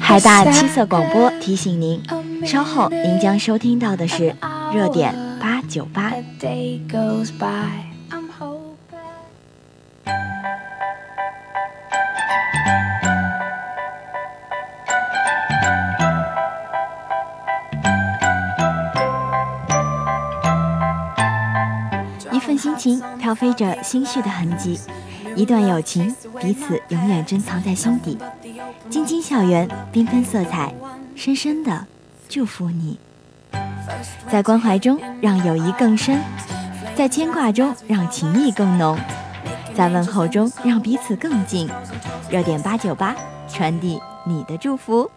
海大七色广播提醒您，稍后您将收听到的是热点八九八。一份心情飘飞着心绪的痕迹，一段友情彼此永远珍藏在心底。晶晶校园，缤纷色彩，深深的祝福你。在关怀中让友谊更深，在牵挂中让情谊更浓，在问候中让彼此更近。热点八九八，传递你的祝福。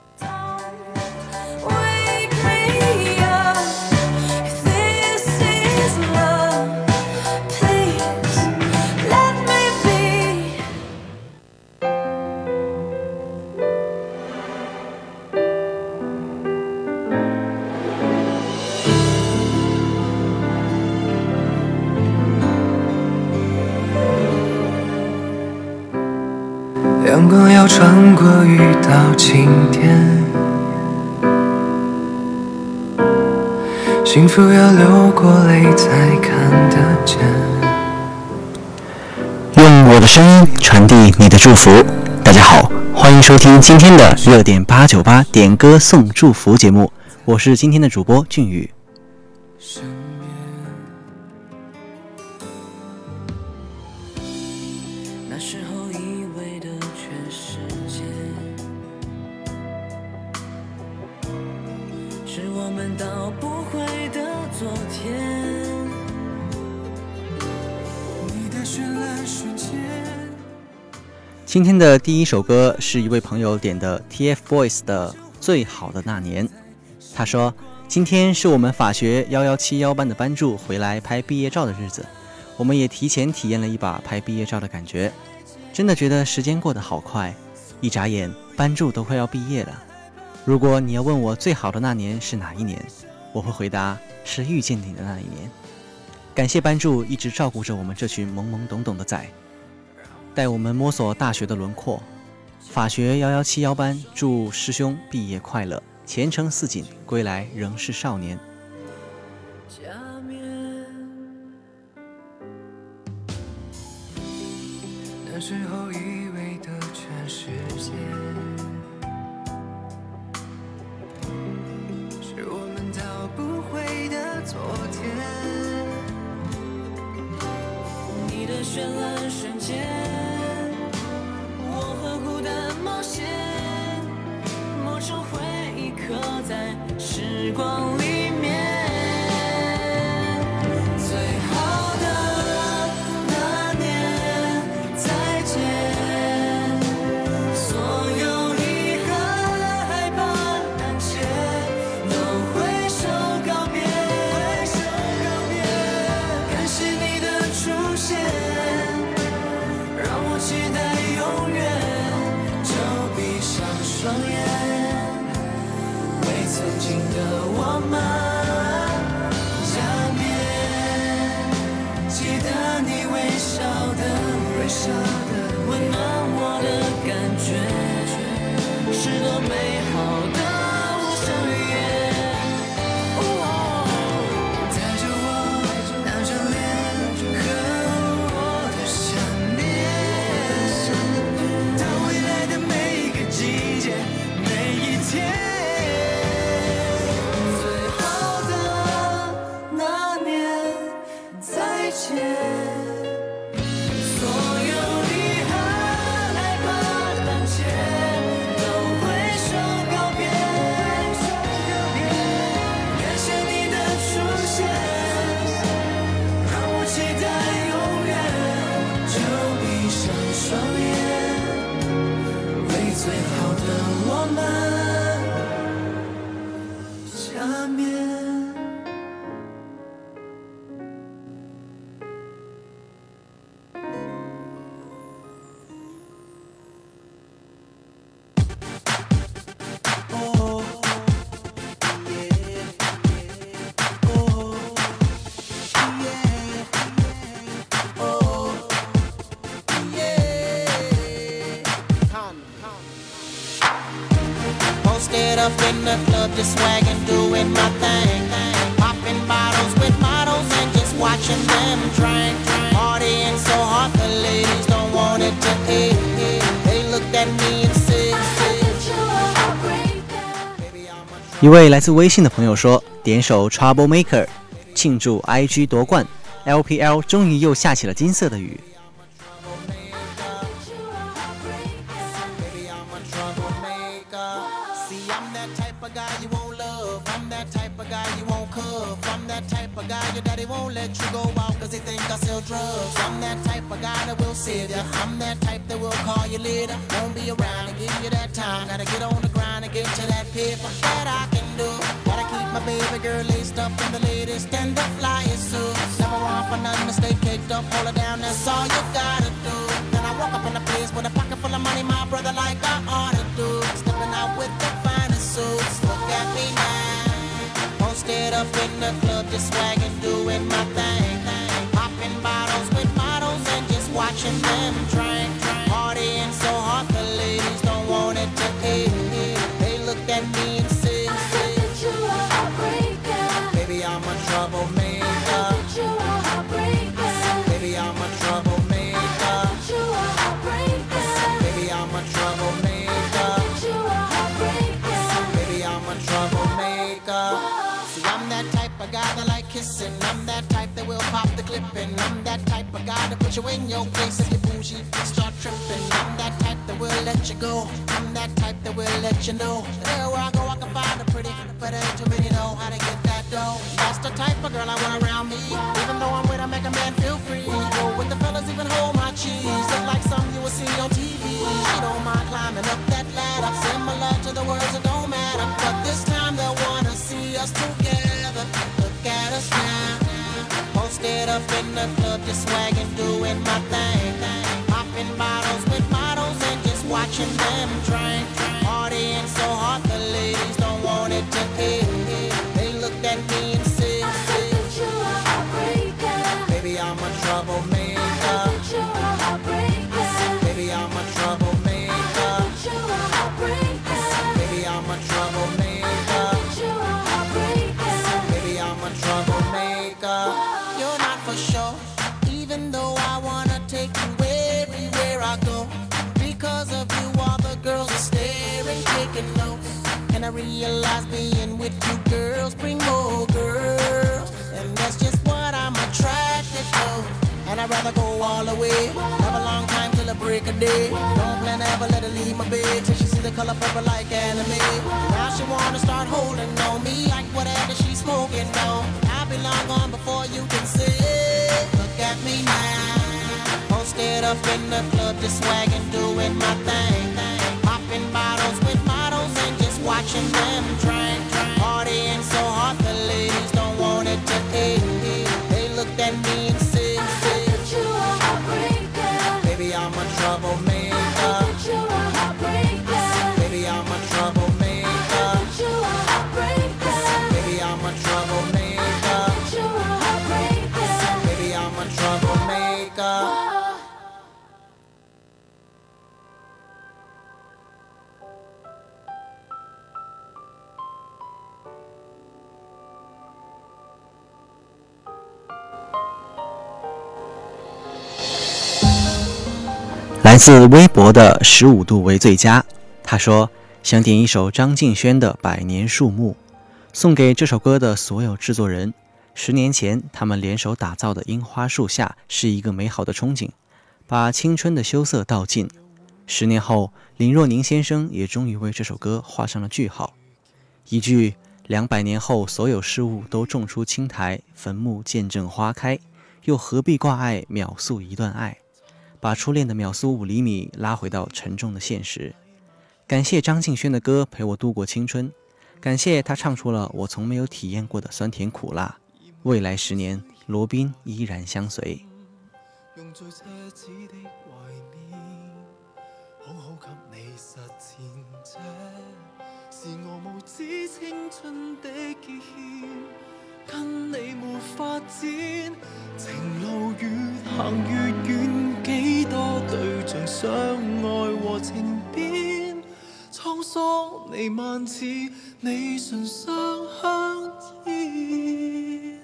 幸福要流过泪才看得见。用我的声音传递你的祝福。大家好，欢迎收听今天的热点八九八点歌送祝福节目，我是今天的主播俊宇。昨天，你的绚烂瞬间今天的第一首歌是一位朋友点的 TFBOYS 的《最好的那年》。他说：“今天是我们法学幺幺七幺班的班助回来拍毕业照的日子，我们也提前体验了一把拍毕业照的感觉，真的觉得时间过得好快，一眨眼班助都快要毕业了。如果你要问我最好的那年是哪一年，我会回答是遇见你的那一年。感谢班助一直照顾着我们这群懵懵懂懂的仔。”带我们摸索大学的轮廓，法学幺幺七幺班祝师兄毕业快乐，前程似锦，归来仍是少年。the club, just swagging, doing my thing. Popping bottles with models and just watching them drink. Partying so hard, the ladies don't want it to end. They looked at me and said, Baby, I'm a 一位来自微信的朋友说：“点首 Trouble Maker，庆祝 IG 夺冠，LPL 终于又下起了金色的雨。 That will call you later. Won't be around and give you that time. Gotta get on the grind and get to that paper that I can do. Gotta keep my baby girl laced up in the latest and the flyest suits. Never want for nothing to stay caked up, hold her down, that's all you gotta do. Then I walk up in the place with a pocket full of money, my brother, like I ought to do. Stepping out with the finest suits, look at me now. Posted up in the club, just swagging, doing my thing. Will clipping. I'm that type of guy to put you in your place if you bougie start tripping. I'm that type that will let you go. I'm that type that will let you know. Everywhere I go, I can find a my thing. Bottles with models and just watching them drink. Realize being with you girls bring more girls. And that's just what I'm attracted to. And I'd rather go all the way. Have a long time till the break of day. Don't plan to ever let her leave my bed till she see the color purple like anime. Now she wanna start holding on me like whatever she's smoking on. I'll be long gone before you can say, look at me now. Posted up in the club, just swagging, doing my thing. Popping bottles with just watching them drink. Partying so hard, the ladies don't want it to end. They looked at me 自微博的十五度为最佳，他说想点一首张敬轩的《百年树木》，送给这首歌的所有制作人。十年前，他们联手打造的樱花树下是一个美好的憧憬，把青春的羞涩道尽。十年后，林若宁先生也终于为这首歌画上了句号。一句“两百年后，所有事物都种出青苔，坟墓见证花开，又何必挂碍秒速一段爱”，把初恋的秒速五厘米拉回到沉重的现实。感谢张敬轩的歌陪我度过青春，感谢他唱出了我从没有体验过的酸甜苦辣。未来十年，罗宾依然相随。用最奢侈的懷念，好好給你實踐，這是我無知青春的結欠，跟你沒發展，情路越行越遠，多對象相愛和情變，蒼搜索弥漫似你唇上香烟。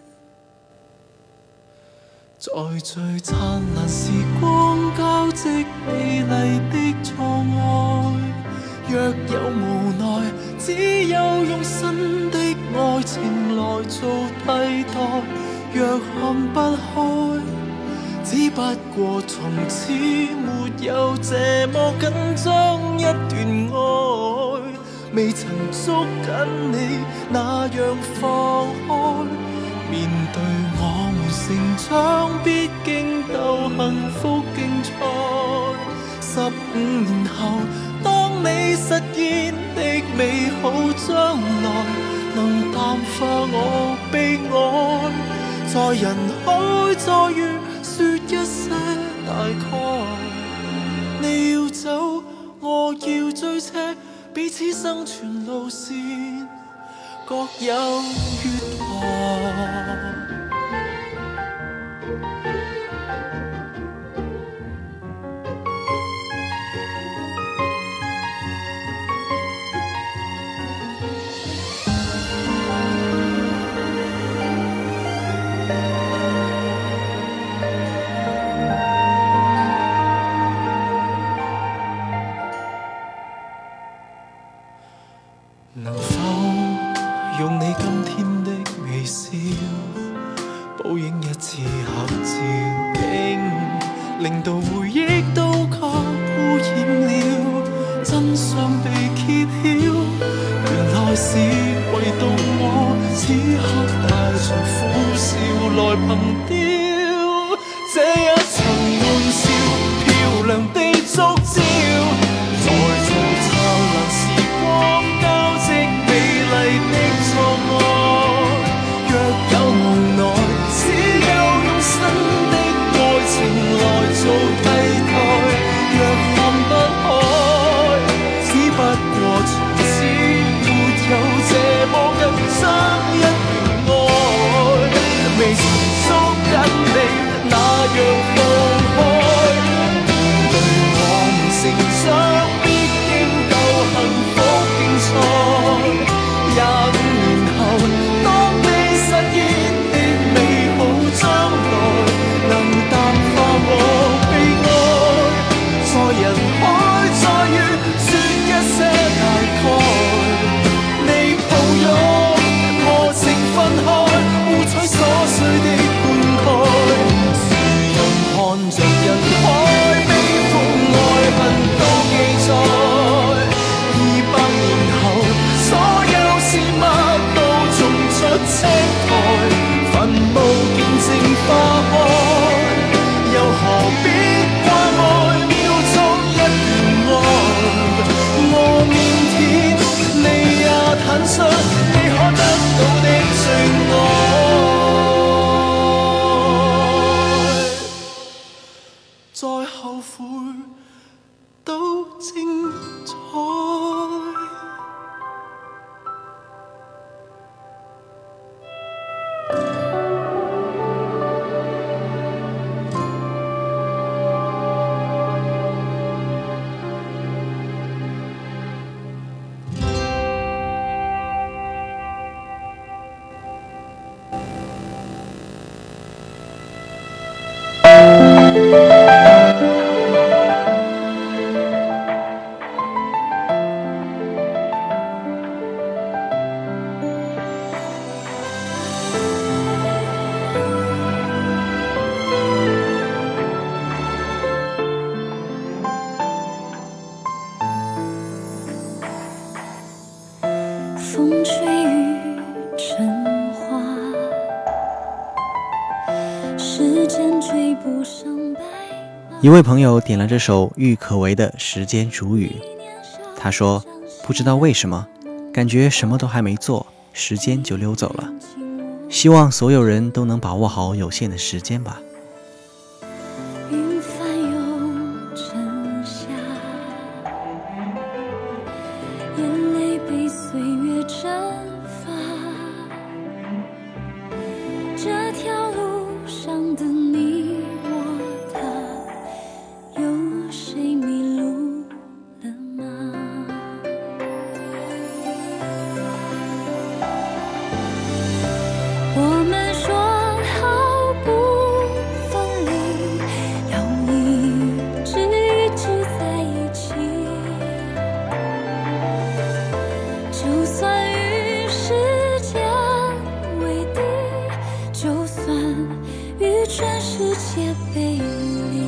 在最灿烂时光交织美丽的错爱，若有无奈，只有用新的爱情来做替代。若看不开，只不过从此没有这么紧张一段爱，未曾捉紧你那样放开。面对我们成长必经斗幸福竞赛，十五年后，当你实现的美好将来，能淡化我悲哀，在人海再遇一些大概。你要走，我要追车，彼此生存路线各有月一位朋友点了这首郁可唯的《时间煮雨》，他说：“不知道为什么，感觉什么都还没做，时间就溜走了。希望所有人都能把握好有限的时间吧。”与全世界背离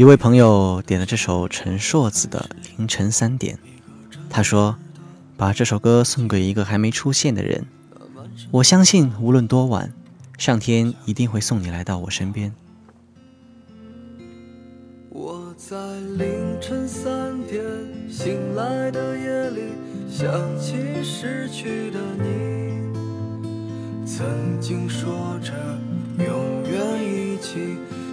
一位朋友点了这首陈硕子的《凌晨三点》，他说：“把这首歌送给一个还没出现的人，我相信无论多晚，上天一定会送你来到我身边。我在凌晨三点醒来的夜里，想起失去的你。曾经说着永远一起，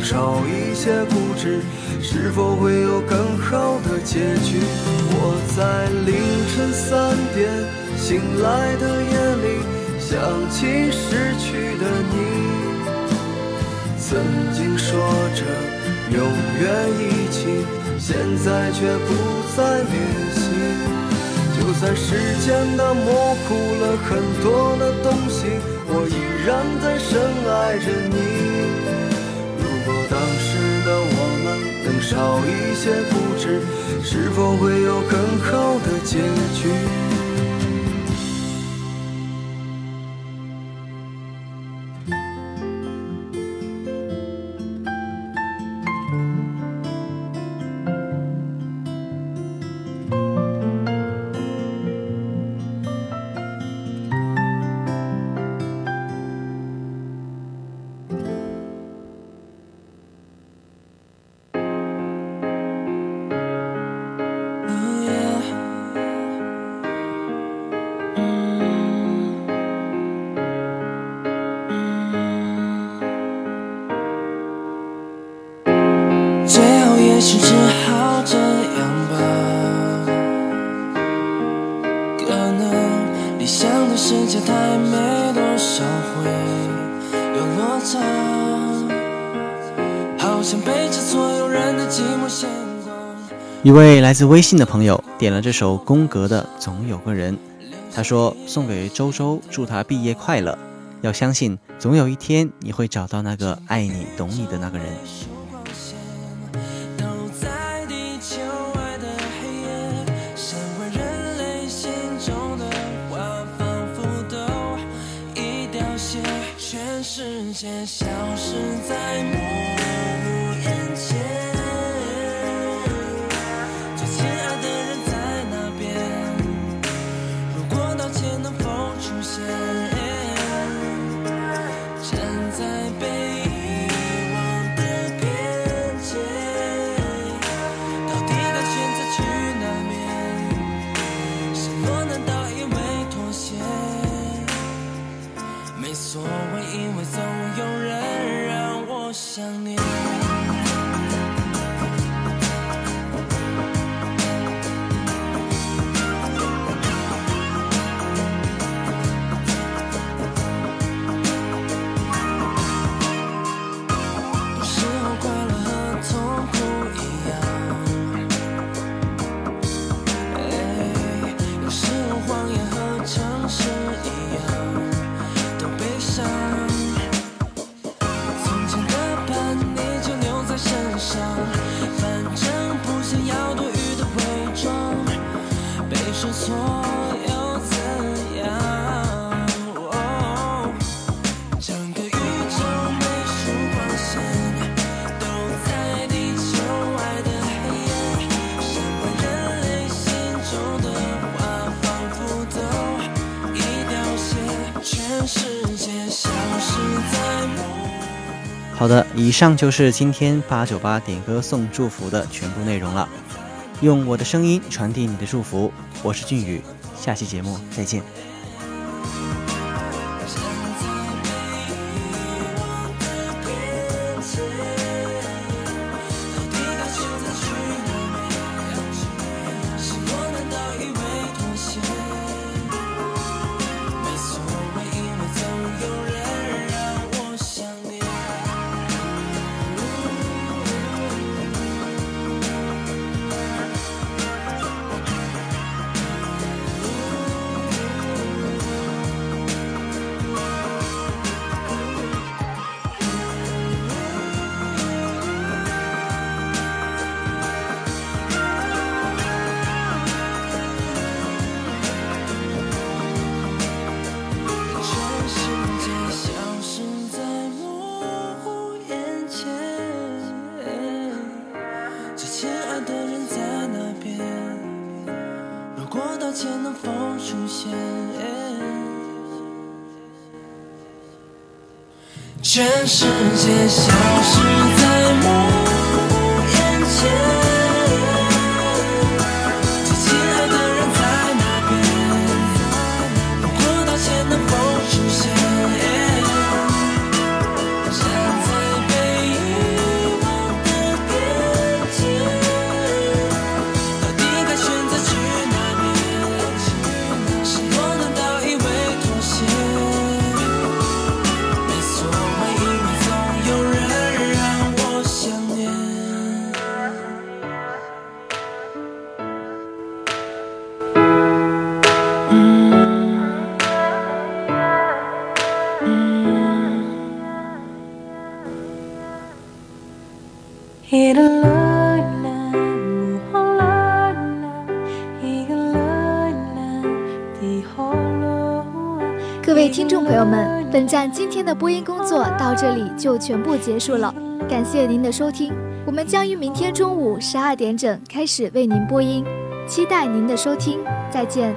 少一些固执是否会有更好的结局？我在凌晨三点醒来的夜里想起失去的你。曾经说着永远一起现在却不再联系。就算时间它模糊了很多的东西我依然在深爱着你。少一些不知是否会有更好的结局？一位来自微信的朋友点了这首宫格的《总有个人》，他说送给周周，祝他毕业快乐。要相信，总有一天你会找到那个爱你、懂你的那个人。世界消失在。好的以上就是今天八九八点歌送祝福的全部内容了。用我的声音传递你的祝福我是俊宇下期节目再见。亲爱的人在哪边？如果道歉能否出现？全世界消失。友们，本站今天的播音工作到这里就全部结束了，感谢您的收听。我们将于明天中午十二点整开始为您播音，期待您的收听，再见。